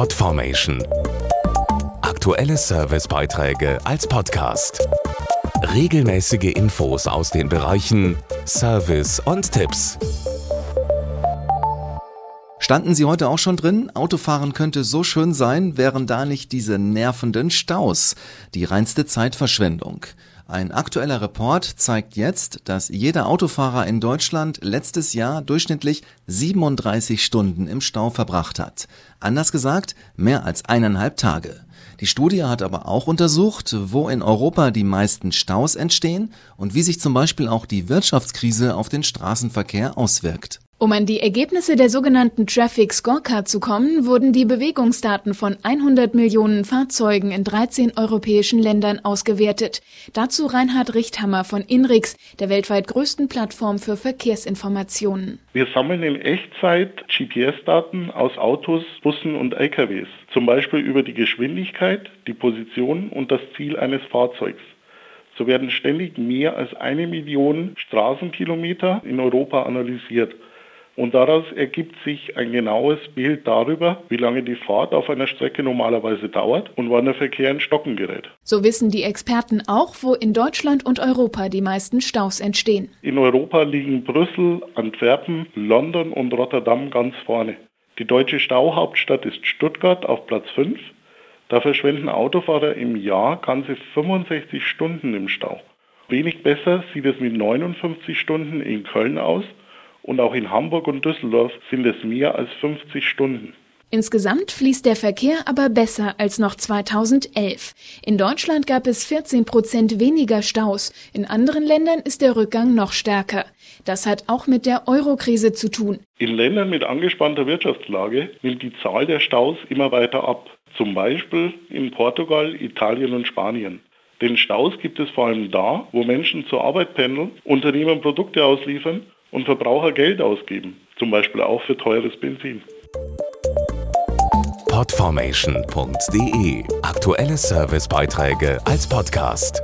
Podformation. Aktuelle Servicebeiträge als Podcast. Regelmäßige Infos aus den Bereichen Service und Tipps. Standen Sie heute auch schon drin? Autofahren könnte so schön sein, wären da nicht diese nervenden Staus. Die reinste Zeitverschwendung. Ein aktueller Report zeigt jetzt, dass jeder Autofahrer in Deutschland letztes Jahr durchschnittlich 37 Stunden im Stau verbracht hat. Anders gesagt, mehr als eineinhalb Tage. Die Studie hat aber auch untersucht, wo in Europa die meisten Staus entstehen und wie sich zum Beispiel auch die Wirtschaftskrise auf den Straßenverkehr auswirkt. Um an die Ergebnisse der sogenannten Traffic Scorecard zu kommen, wurden die Bewegungsdaten von 100 Millionen Fahrzeugen in 13 europäischen Ländern ausgewertet. Dazu Reinhard Richthammer von Inrix, der weltweit größten Plattform für Verkehrsinformationen. Wir sammeln in Echtzeit GPS-Daten aus Autos, Bussen und LKWs, zum Beispiel über die Geschwindigkeit, die Position und das Ziel eines Fahrzeugs. So werden ständig mehr als eine Million Straßenkilometer in Europa analysiert. Und daraus ergibt sich ein genaues Bild darüber, wie lange die Fahrt auf einer Strecke normalerweise dauert und wann der Verkehr in Stocken gerät. So wissen die Experten auch, wo in Deutschland und Europa die meisten Staus entstehen. In Europa liegen Brüssel, Antwerpen, London und Rotterdam ganz vorne. Die deutsche Stauhauptstadt ist Stuttgart auf Platz 5. Da verschwenden Autofahrer im Jahr ganze 65 Stunden im Stau. Wenig besser sieht es mit 59 Stunden in Köln aus und auch in Hamburg und Düsseldorf sind es mehr als 50 Stunden. Insgesamt fließt der Verkehr aber besser als noch 2011. In Deutschland gab es 14 Prozent weniger Staus. In anderen Ländern ist der Rückgang noch stärker. Das hat auch mit der Eurokrise zu tun. In Ländern mit angespannter Wirtschaftslage nimmt die Zahl der Staus immer weiter ab. Zum Beispiel in Portugal, Italien und Spanien. Denn Staus gibt es vor allem da, wo Menschen zur Arbeit pendeln, Unternehmen Produkte ausliefern und Verbraucher Geld ausgeben, zum Beispiel auch für teures Benzin. Podformation.de Aktuelle Servicebeiträge als Podcast.